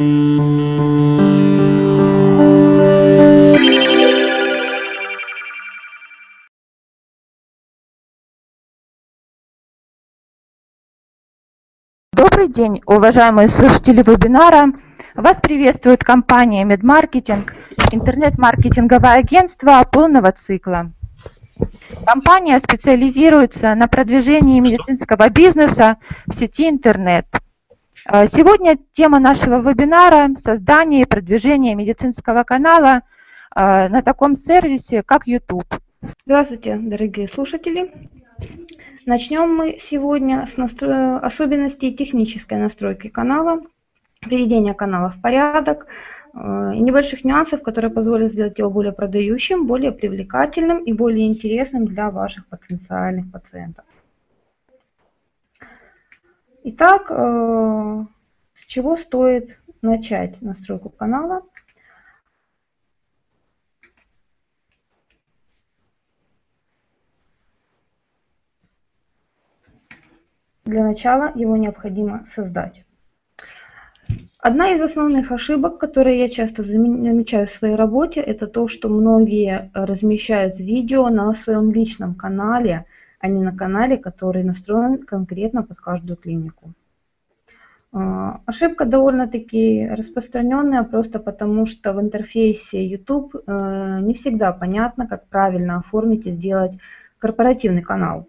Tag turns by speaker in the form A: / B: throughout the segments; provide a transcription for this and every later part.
A: Добрый день, уважаемые слушатели вебинара. Вас приветствует компания Медмаркетинг, интернет-маркетинговое агентство полного цикла. Компания специализируется на продвижении медицинского бизнеса в сети интернет. А, сегодня тема нашего вебинара – создание и продвижение медицинского канала а, на таком сервисе, как YouTube.
B: Здравствуйте, дорогие слушатели! Начнем мы сегодня с настро... особенностей технической настройки канала, приведения канала в порядок э, и небольших нюансов, которые позволят сделать его более продающим, более привлекательным и более интересным для ваших потенциальных пациентов. Итак, э, с чего стоит начать настройку канала? Для начала его необходимо создать. Одна из основных ошибок, которые я часто замечаю в своей работе, это то, что многие размещают видео на своем личном канале, а не на канале, который настроен конкретно под каждую клинику. А, ошибка довольно-таки распространенная, просто потому что в интерфейсе YouTube э, не всегда понятно, как правильно оформить и сделать корпоративный канал.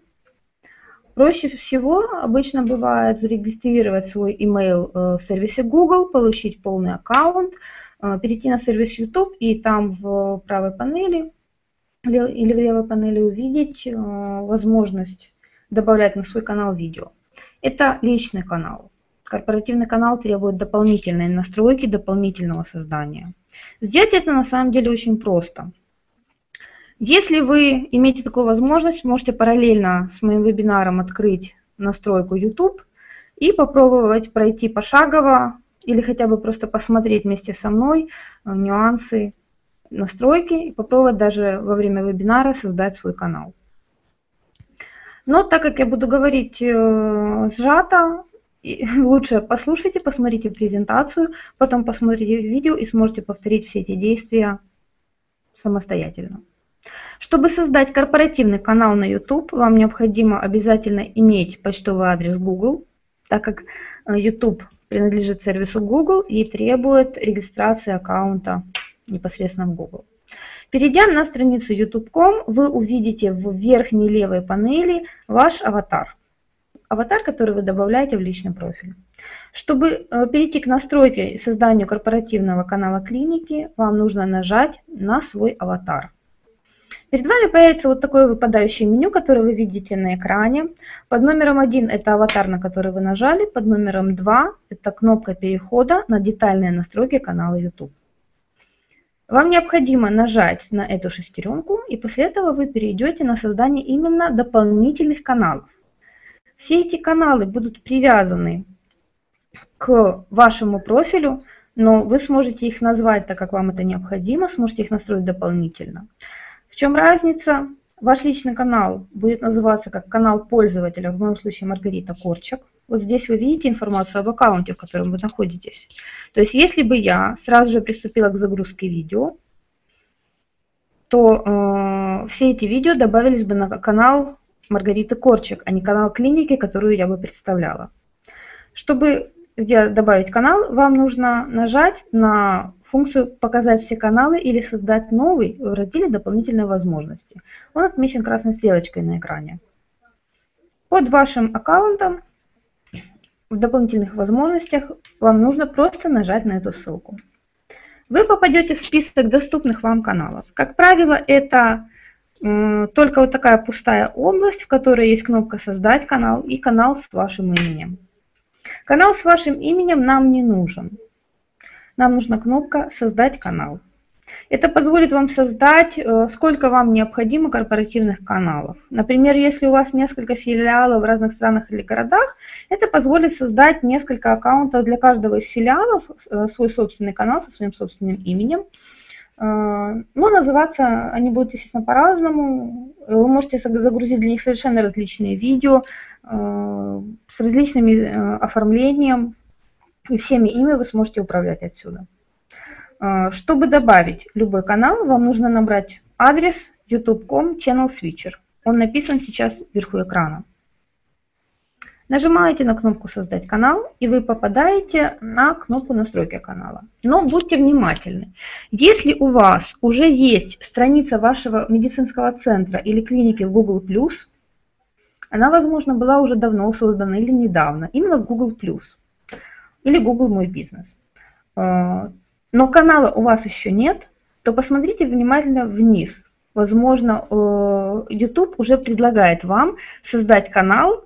B: Проще всего обычно бывает зарегистрировать свой email э, в сервисе Google, получить полный аккаунт, э, перейти на сервис YouTube и там в правой панели или в левой панели увидеть э, возможность добавлять на свой канал видео. Это личный канал. Корпоративный канал требует дополнительной настройки, дополнительного создания. Сделать это на самом деле очень просто. Если вы имеете такую возможность, можете параллельно с моим вебинаром открыть настройку YouTube и попробовать пройти пошагово или хотя бы просто посмотреть вместе со мной э, нюансы настройки и попробовать даже во время вебинара создать свой канал. Но так как я буду говорить э, сжато, лучше послушайте, посмотрите презентацию, потом посмотрите видео и сможете повторить все эти действия самостоятельно. Чтобы создать корпоративный канал на YouTube, вам необходимо обязательно иметь почтовый адрес Google, так как э, YouTube принадлежит сервису Google и требует регистрации аккаунта непосредственно в Google. Перейдя на страницу youtube.com, вы увидите в верхней левой панели ваш аватар. Аватар, который вы добавляете в личный профиль. Чтобы э, перейти к настройке и созданию корпоративного канала клиники, вам нужно нажать на свой аватар. Перед вами появится вот такое выпадающее меню, которое вы видите на экране. Под номером 1 это аватар, на который вы нажали. Под номером 2 это кнопка перехода на детальные настройки канала YouTube. Вам необходимо нажать на эту шестеренку, и после этого вы перейдете на создание именно дополнительных каналов. Все эти каналы будут привязаны к вашему профилю, но вы сможете их назвать так, как вам это необходимо, сможете их настроить дополнительно. В чем разница? Ваш личный канал будет называться как канал пользователя, в моем случае Маргарита Корчак. Вот здесь вы видите информацию об аккаунте, в котором вы находитесь. То есть если бы я сразу же приступила к загрузке видео, то э, все эти видео добавились бы на канал Маргариты Корчак, а не канал клиники, которую я бы представляла. Чтобы сделать, добавить канал, вам нужно нажать на функцию «Показать все каналы» или «Создать новый» в разделе «Дополнительные возможности». Он отмечен красной стрелочкой на экране. Под вашим аккаунтом в дополнительных возможностях вам нужно просто нажать на эту ссылку. Вы попадете в список доступных вам каналов. Как правило, это э, только вот такая пустая область, в которой есть кнопка «Создать канал» и канал с вашим именем. Канал с вашим именем нам не нужен нам нужна кнопка «Создать канал». Это позволит вам создать, э, сколько вам необходимо корпоративных каналов. Например, если у вас несколько филиалов в разных странах или городах, это позволит создать несколько аккаунтов для каждого из филиалов, э, свой собственный канал со своим собственным именем. Э, но называться они будут, естественно, по-разному. Вы можете загрузить для них совершенно различные видео с различными оформлением, и всеми ими вы сможете управлять отсюда. А, чтобы добавить любой канал, вам нужно набрать адрес youtube.com channel switcher. Он написан сейчас вверху экрана. Нажимаете на кнопку «Создать канал» и вы попадаете на кнопку «Настройки канала». Но будьте внимательны. Если у вас уже есть страница вашего медицинского центра или клиники в Google+, она, возможно, была уже давно создана или недавно, именно в Google+, или Google Мой Бизнес. Но канала у вас еще нет, то посмотрите внимательно вниз. Возможно, э, YouTube уже предлагает вам создать канал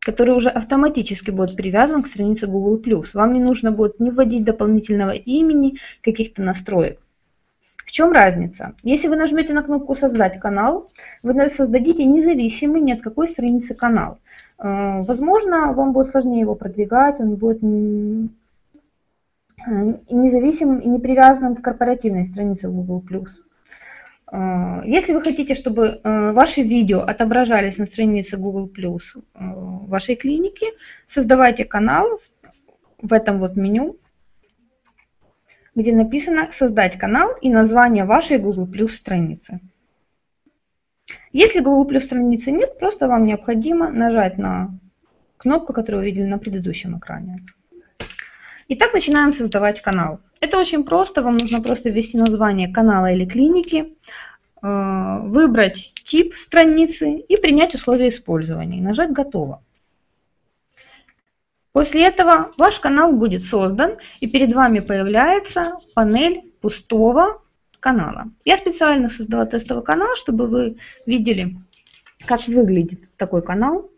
B: который уже автоматически будет привязан к странице Google+. Вам не нужно будет не вводить дополнительного имени, каких-то настроек. В чем разница? Если вы нажмете на кнопку «Создать канал», вы создадите независимый ни от какой страницы канал. Э, возможно, вам будет сложнее его продвигать, он будет независимым и не к корпоративной странице Google+. А, если вы хотите, чтобы а, ваши видео отображались на странице Google вашей клиники, создавайте канал в этом вот меню, где написано «Создать канал» и название вашей Google страницы. Если Google страницы нет, просто вам необходимо нажать на кнопку, которую вы видели на предыдущем экране. Итак, начинаем создавать канал. Это очень просто, вам нужно просто ввести название канала или клиники, э, выбрать тип страницы и принять условия использования. нажать «Готово». После этого ваш канал будет создан и перед вами появляется панель пустого канала. Я специально создала тестовый канал, чтобы вы видели, как выглядит такой канал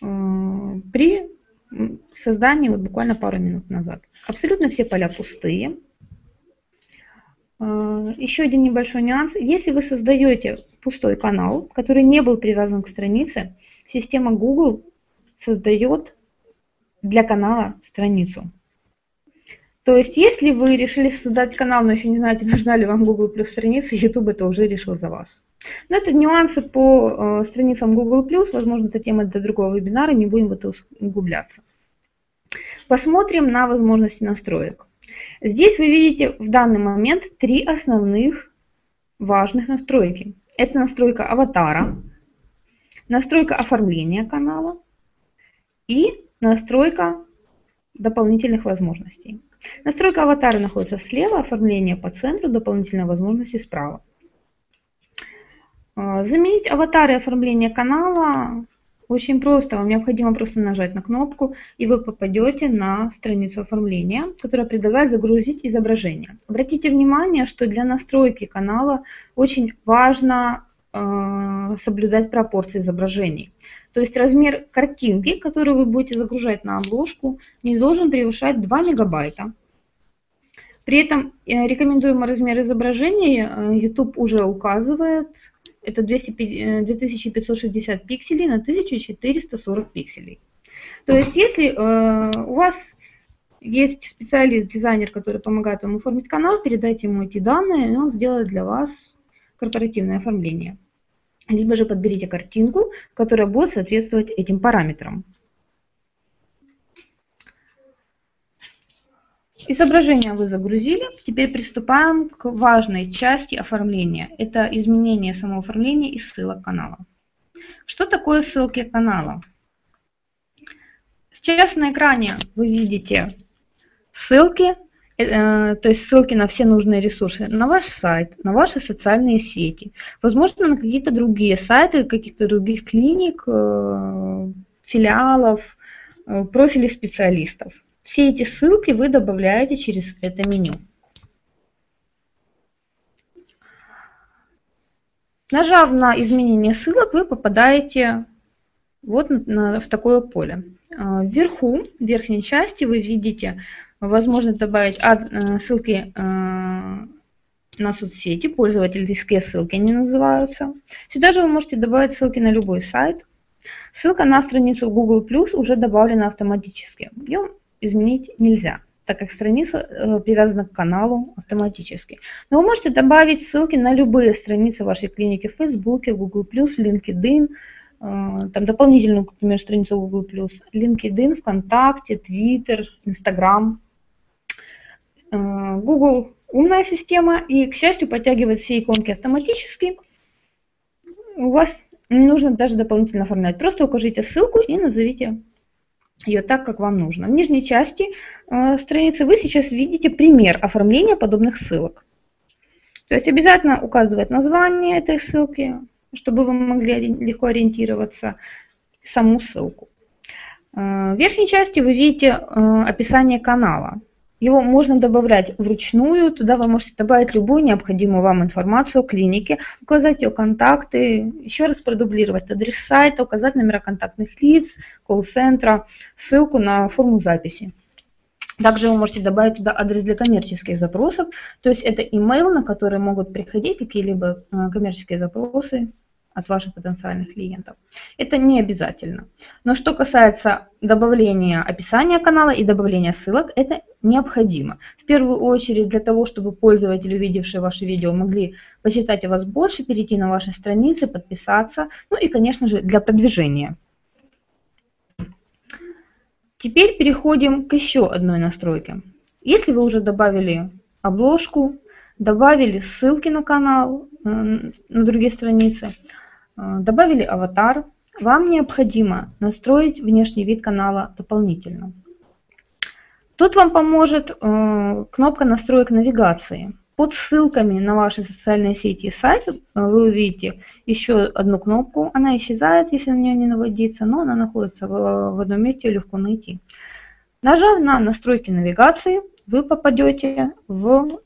B: э, при создании вот буквально пару минут назад. Абсолютно все поля пустые. А, еще один небольшой нюанс. Если вы создаете пустой канал, который не был привязан к странице, система Google создает для канала страницу. То есть, если вы решили создать канал, но еще не знаете, нужна ли вам Google плюс страница, YouTube это уже решил за вас. Но это нюансы по э, страницам Google+, возможно, это тема для другого вебинара, не будем в это углубляться. Посмотрим на возможности настроек. Здесь вы видите в данный момент три основных важных настройки. Это настройка аватара, настройка оформления канала и настройка дополнительных возможностей. Настройка аватара находится слева, оформление по центру, дополнительные возможности справа. А, заменить аватар и оформление канала очень просто. Вам необходимо просто нажать на кнопку, и вы попадете на страницу оформления, которая предлагает загрузить изображение. Обратите внимание, что для настройки канала очень важно э, соблюдать пропорции изображений. То есть размер картинки, которую вы будете загружать на обложку, не должен превышать 2 мегабайта. При этом э, рекомендуемый размер изображения э, YouTube уже указывает это 200, 2560 э, пикселей на 1440 пикселей. То есть если э, у вас есть специалист, дизайнер, который помогает вам оформить канал, передайте ему эти данные, и он сделает для вас корпоративное оформление. Либо же подберите картинку, которая будет соответствовать этим параметрам. Изображение вы загрузили. Теперь приступаем к важной части оформления. Это изменение самого оформления и ссылок канала. Что такое ссылки канала? Сейчас на экране вы видите ссылки, э, то есть ссылки на все нужные ресурсы, на ваш сайт, на ваши социальные сети, возможно, на какие-то другие сайты, каких-то других клиник, э, филиалов, э, профилей специалистов. Все эти ссылки вы добавляете через это меню. Нажав на изменение ссылок, вы попадаете вот на, в такое поле. А, вверху, в верхней части, вы видите возможность добавить э, ссылки э, на соцсети, пользовательские ссылки они называются. Сюда же вы можете добавить ссылки на любой сайт. Ссылка на страницу Google Plus уже добавлена автоматически. Ее изменить нельзя, так как страница э, привязана к каналу автоматически. Но вы можете добавить ссылки на любые страницы вашей клиники в Facebook, Google+, LinkedIn, там дополнительную, например, страницу Google+, LinkedIn, ВКонтакте, Twitter, Instagram. Google умная система и, к счастью, подтягивает все иконки автоматически. У вас не нужно даже дополнительно оформлять. Просто укажите ссылку и назовите ее так, как вам нужно. В нижней части э, страницы вы сейчас видите пример оформления подобных ссылок. То есть обязательно указывать название этой ссылки, чтобы вы могли легко ориентироваться, саму ссылку. Э, в верхней части вы видите э, описание канала. Его можно добавлять вручную, туда вы можете добавить любую необходимую вам информацию о клинике, указать ее контакты, еще раз продублировать адрес сайта, указать номера контактных лиц, колл-центра, ссылку на форму записи. Также вы можете добавить туда адрес для коммерческих запросов, то есть это email, на который могут приходить какие-либо э, коммерческие запросы от ваших потенциальных клиентов. Это не обязательно. Но что касается добавления описания канала и добавления ссылок, это необходимо. В первую очередь для того, чтобы пользователи, увидевшие ваши видео, могли почитать о вас больше, перейти на ваши страницы, подписаться. Ну и, конечно же, для продвижения. Теперь переходим к еще одной настройке. Если вы уже добавили обложку, добавили ссылки на канал, на другие страницы, добавили аватар. Вам необходимо настроить внешний вид канала дополнительно. Тут вам поможет э, кнопка настроек навигации. Под ссылками на ваши социальные сети и сайты э, вы увидите еще одну кнопку. Она исчезает, если на нее не наводиться, но она находится в, одном месте, ее легко найти. Нажав на настройки навигации, вы попадете в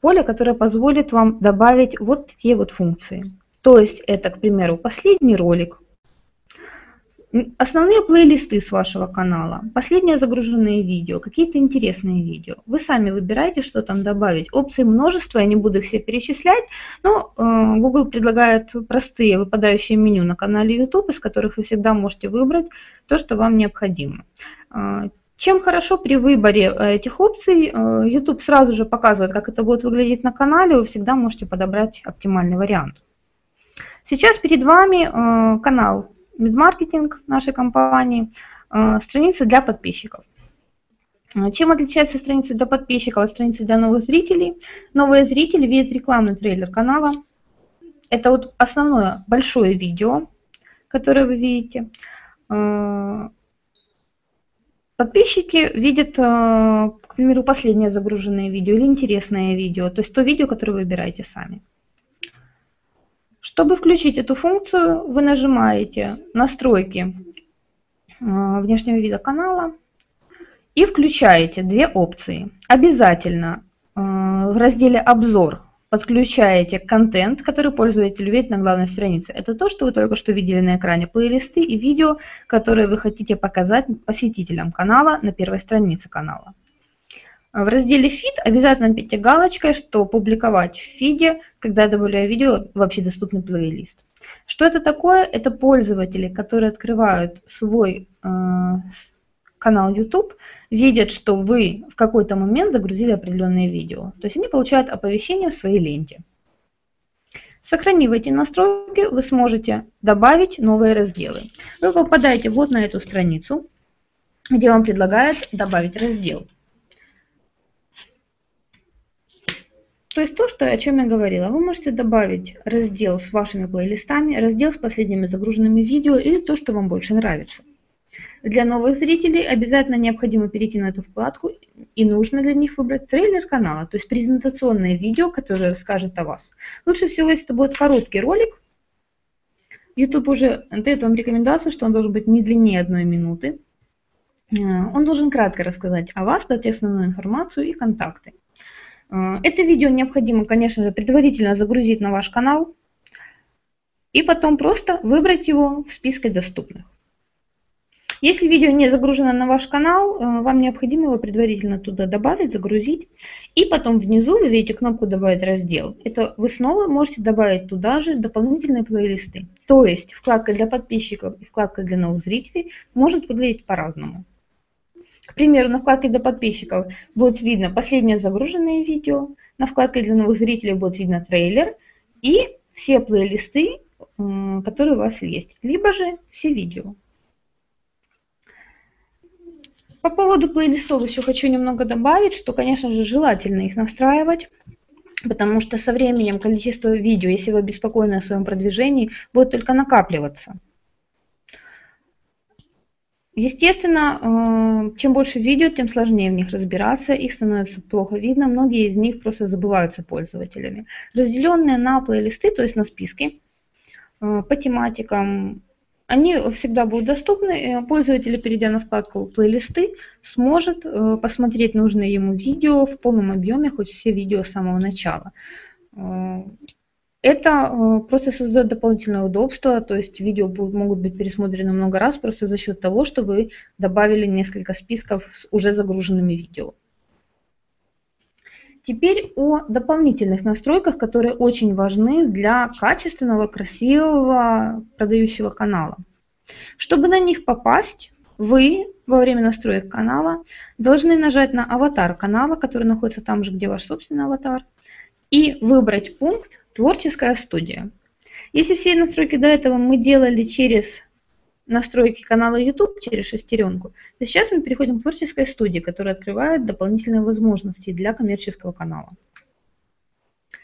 B: поле, которое позволит вам добавить вот такие вот функции. То есть это, к примеру, последний ролик, основные плейлисты с вашего канала, последние загруженные видео, какие-то интересные видео. Вы сами выбираете, что там добавить. Опций множество, я не буду их все перечислять, но э, Google предлагает простые выпадающие меню на канале YouTube, из которых вы всегда можете выбрать то, что вам необходимо. Э, чем хорошо при выборе э, этих опций, э, YouTube сразу же показывает, как это будет выглядеть на канале, вы всегда можете подобрать оптимальный вариант. Сейчас перед вами э, канал Медмаркетинг нашей компании, э, страница для подписчиков. Э, чем отличается страница для подписчиков от страницы для новых зрителей? Новые зрители видят рекламный трейлер канала. Это вот основное большое видео, которое вы видите. Подписчики видят, к примеру, последнее загруженное видео или интересное видео, то есть то видео, которое вы выбираете сами. Чтобы включить эту функцию, вы нажимаете «Настройки а, внешнего вида канала» и включаете две опции. Обязательно а, в разделе «Обзор» подключаете контент, который пользователь видит на главной странице. Это то, что вы только что видели на экране, плейлисты и видео, которые вы хотите показать посетителям канала на первой странице канала. В разделе «Фид» обязательно напишите галочкой, что публиковать в фиде, когда я добавляю видео в общедоступный плейлист. Что это такое? Это пользователи, которые открывают свой э, канал YouTube, видят, что вы в какой-то момент загрузили определенное видео. То есть они получают оповещение в своей ленте. Сохранив эти настройки, вы сможете добавить новые разделы. Вы попадаете вот на эту страницу, где вам предлагают добавить раздел. То есть то, что, о чем я говорила. Вы можете добавить раздел с вашими плейлистами, раздел с последними загруженными видео или то, что вам больше нравится. Для новых зрителей обязательно необходимо перейти на эту вкладку и нужно для них выбрать трейлер канала, то есть презентационное видео, которое расскажет о вас. Лучше всего, если это будет короткий ролик. YouTube уже дает вам рекомендацию, что он должен быть не длиннее одной минуты. Э, он должен кратко рассказать о вас, дать основную информацию и контакты. А, это видео необходимо, конечно же, предварительно загрузить на ваш канал и потом просто выбрать его в списке доступных. Если видео не загружено на ваш канал, э, вам необходимо его предварительно туда добавить, загрузить. И потом внизу вы видите кнопку «Добавить раздел». Это вы снова можете добавить туда же дополнительные плейлисты. То есть вкладка для подписчиков и вкладка для новых зрителей может выглядеть по-разному. К примеру, на вкладке для подписчиков будет видно последнее загруженное видео, на вкладке для новых зрителей будет видно трейлер, и все плейлисты которые у вас есть, либо же все видео. По поводу плейлистов еще хочу немного добавить, что, конечно же, желательно их настраивать, потому что со временем количество видео, если вы обеспокоены о своем продвижении, будет только накапливаться. Естественно, э, чем больше видео, тем сложнее в них разбираться, их становится плохо видно, многие из них просто забываются пользователями. Разделенные на плейлисты, то есть на списки, э, по тематикам, они всегда будут доступны. Пользователь, перейдя на вкладку «Плейлисты», сможет э, посмотреть нужное ему видео в полном объеме, хоть все видео с самого начала. Это э, просто создает дополнительное удобство, то есть видео могут быть пересмотрены много раз просто за счет того, что вы добавили несколько списков с уже загруженными видео. Теперь о дополнительных настройках, которые очень важны для качественного, красивого продающего канала. Чтобы на них попасть, вы во время настроек канала должны нажать на аватар канала, который находится там же, где ваш собственный аватар, и выбрать пункт «Творческая студия». Если все настройки до этого мы делали через настройки канала YouTube, через шестеренку, то сейчас мы переходим к творческой студии, которая открывает дополнительные возможности для коммерческого канала.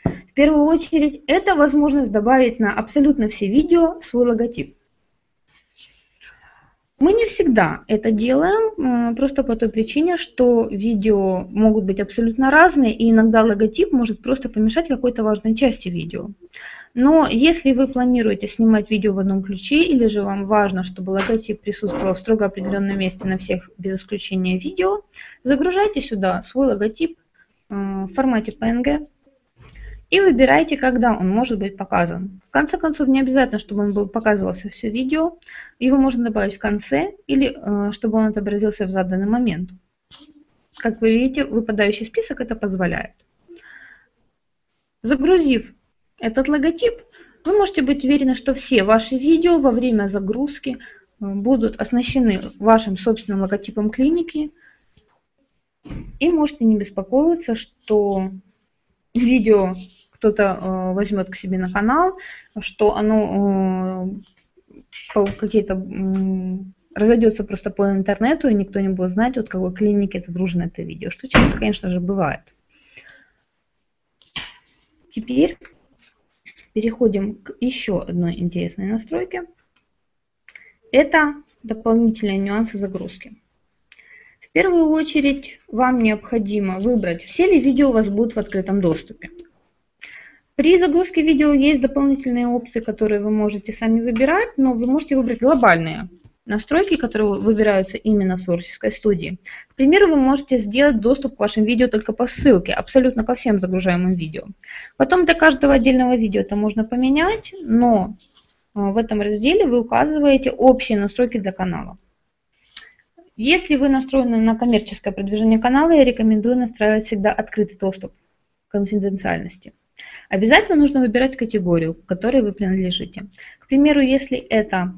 B: В первую очередь, это возможность добавить на абсолютно все видео свой логотип. Мы не всегда это делаем, просто по той причине, что видео могут быть абсолютно разные, и иногда логотип может просто помешать какой-то важной части видео. Но если вы планируете снимать видео в одном ключе, или же вам важно, чтобы логотип присутствовал в строго определенном месте на всех без исключения видео, загружайте сюда свой логотип э, в формате PNG, и выбирайте, когда он может быть показан. В конце концов, не обязательно, чтобы он был показывался все видео. Его можно добавить в конце или э, чтобы он отобразился в заданный момент. Как вы видите, выпадающий список это позволяет. Загрузив этот логотип, вы можете быть уверены, что все ваши видео во время загрузки э, будут оснащены вашим собственным логотипом клиники. И можете не беспокоиться, что видео кто-то э, возьмет к себе на канал, что оно э, какие-то э, разойдется просто по интернету, и никто не будет знать, от какой клиники это дружно это видео, что часто, конечно же, бывает. Теперь переходим к еще одной интересной настройке. Это дополнительные нюансы загрузки. Первую очередь вам необходимо выбрать, все ли видео у вас будут в открытом доступе. При загрузке видео есть дополнительные опции, которые вы можете сами выбирать, но вы можете выбрать глобальные настройки, которые выбираются именно в творческой студии. К примеру, вы можете сделать доступ к вашим видео только по ссылке, абсолютно ко всем загружаемым видео. Потом для каждого отдельного видео это можно поменять, но э, в этом разделе вы указываете общие настройки для канала. Если вы настроены на коммерческое продвижение канала, я рекомендую настраивать всегда открытый доступ к конфиденциальности. Обязательно нужно выбирать категорию, к которой вы принадлежите. К примеру, если это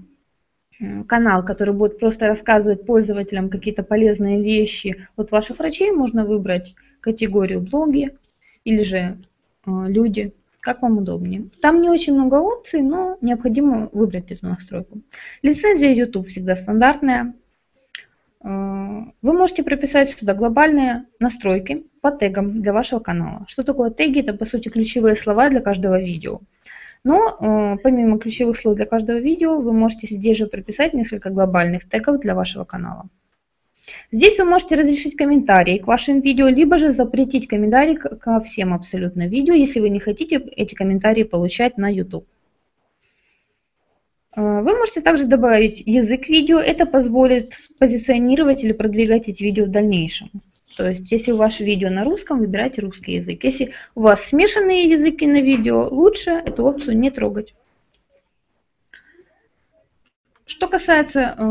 B: канал, который будет просто рассказывать пользователям какие-то полезные вещи от ваших врачей, можно выбрать категорию блоги или же э, люди, как вам удобнее. Там не очень много опций, но необходимо выбрать эту настройку. Лицензия YouTube всегда стандартная. Э, вы можете прописать сюда глобальные настройки по тегам для вашего канала. Что такое теги? Это, по сути, ключевые слова для каждого видео. Но э, помимо ключевых слов для каждого видео, вы можете здесь же прописать несколько глобальных тегов для вашего канала. Здесь вы можете разрешить комментарии к вашим видео, либо же запретить комментарии ко всем абсолютно видео, если вы не хотите эти комментарии получать на YouTube. Э, вы можете также добавить язык видео, это позволит позиционировать или продвигать эти видео в дальнейшем. То есть, если ваше видео на русском, выбирайте русский язык. Если у вас смешанные языки на видео, лучше эту опцию не трогать. Что касается э,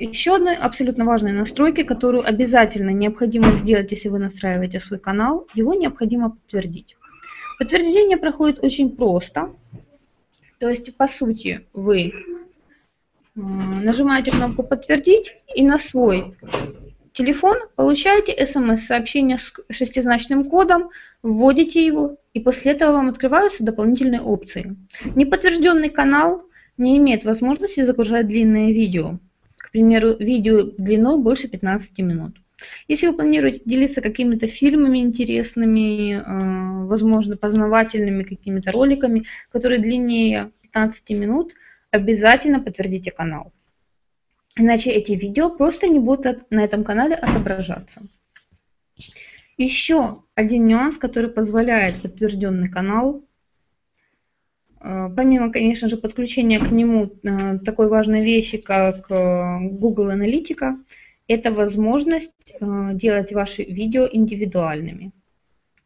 B: еще одной абсолютно важной настройки, которую обязательно необходимо сделать, если вы настраиваете свой канал, его необходимо подтвердить. Подтверждение проходит очень просто. То есть, по сути, вы нажимаете кнопку «Подтвердить» и на свой телефон, получаете смс-сообщение с шестизначным кодом, вводите его, и после этого вам открываются дополнительные опции. Неподтвержденный канал не имеет возможности загружать длинные видео. К примеру, видео длиной больше 15 минут. Если вы планируете делиться какими-то фильмами интересными, э, возможно, познавательными какими-то роликами, которые длиннее 15 минут, обязательно подтвердите канал. Иначе эти видео просто не будут на этом канале отображаться. Еще один нюанс, который позволяет подтвержденный канал, э, помимо, конечно же, подключения к нему э, такой важной вещи, как Google Аналитика, это возможность э, делать ваши видео индивидуальными.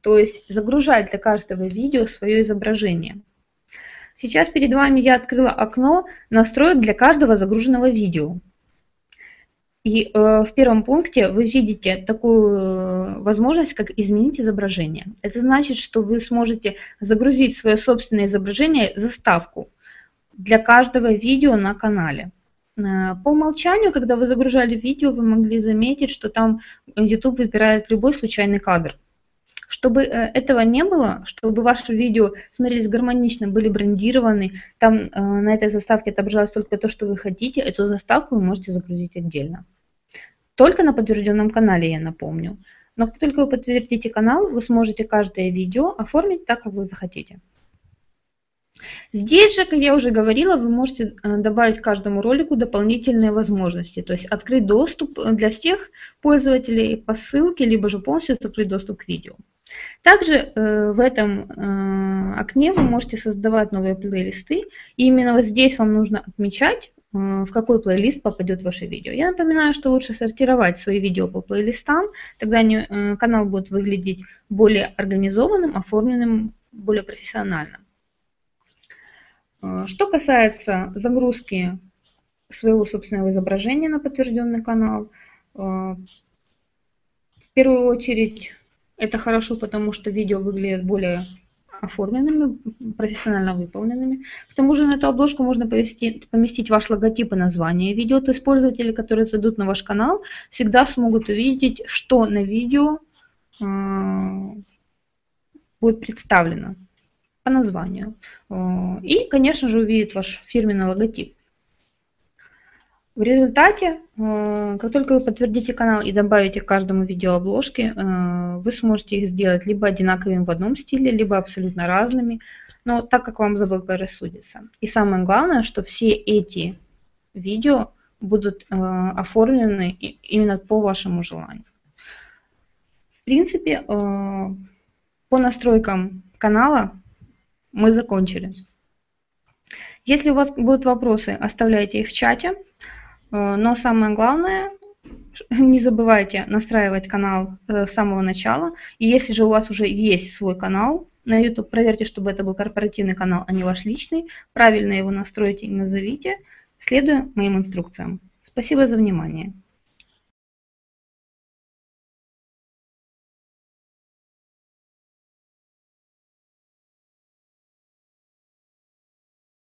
B: То есть загружать для каждого видео свое изображение. Сейчас перед вами я открыла окно настроек для каждого загруженного видео. И э, в первом пункте вы видите такую э, возможность, как изменить изображение. Это значит, что вы сможете загрузить свое собственное изображение, заставку для каждого видео на канале. Э, по умолчанию, когда вы загружали видео, вы могли заметить, что там YouTube выбирает любой случайный кадр. Чтобы э, этого не было, чтобы ваши видео смотрелись гармонично, были брендированы, там э, на этой заставке отображалось только то, что вы хотите, эту заставку вы можете загрузить отдельно. Только на подтвержденном канале, я напомню. Но как только вы подтвердите канал, вы сможете каждое видео оформить так, как вы захотите. Здесь же, как я уже говорила, вы можете э, добавить каждому ролику дополнительные возможности, то есть открыть доступ э, для всех пользователей по ссылке, либо же полностью открыть доступ к видео. Также э, в этом окне вы можете создавать новые плейлисты, и именно вот здесь вам нужно отмечать, в какой плейлист попадет ваше видео. Я напоминаю, что лучше сортировать свои видео по плейлистам, тогда канал будет выглядеть более организованным, оформленным, более профессиональным. А, что касается загрузки своего собственного изображения на подтвержденный канал, а, в первую очередь это хорошо, потому что видео выглядит более оформленными, профессионально выполненными. К тому же на эту обложку можно поместить, поместить ваш логотип и название видео, то есть пользователи, которые зайдут на ваш канал, всегда смогут увидеть, что на видео э, будет представлено по названию. Э, и, конечно же, увидит ваш фирменный логотип. В результате, э, как только вы подтвердите канал и добавите к каждому видео обложки, э, вы сможете их сделать либо одинаковыми в одном стиле, либо абсолютно разными, но так, как вам заблагорассудится. И самое главное, что все эти видео будут оформлены именно по вашему желанию. В принципе, по настройкам канала мы закончили. Если у вас будут вопросы, оставляйте их в чате. Э, но самое главное, не забывайте настраивать канал э, с самого начала. И если же у вас уже есть свой канал на YouTube, проверьте, чтобы это был корпоративный канал, а не ваш личный. Правильно его настройте и назовите, следуя моим инструкциям. Спасибо за внимание.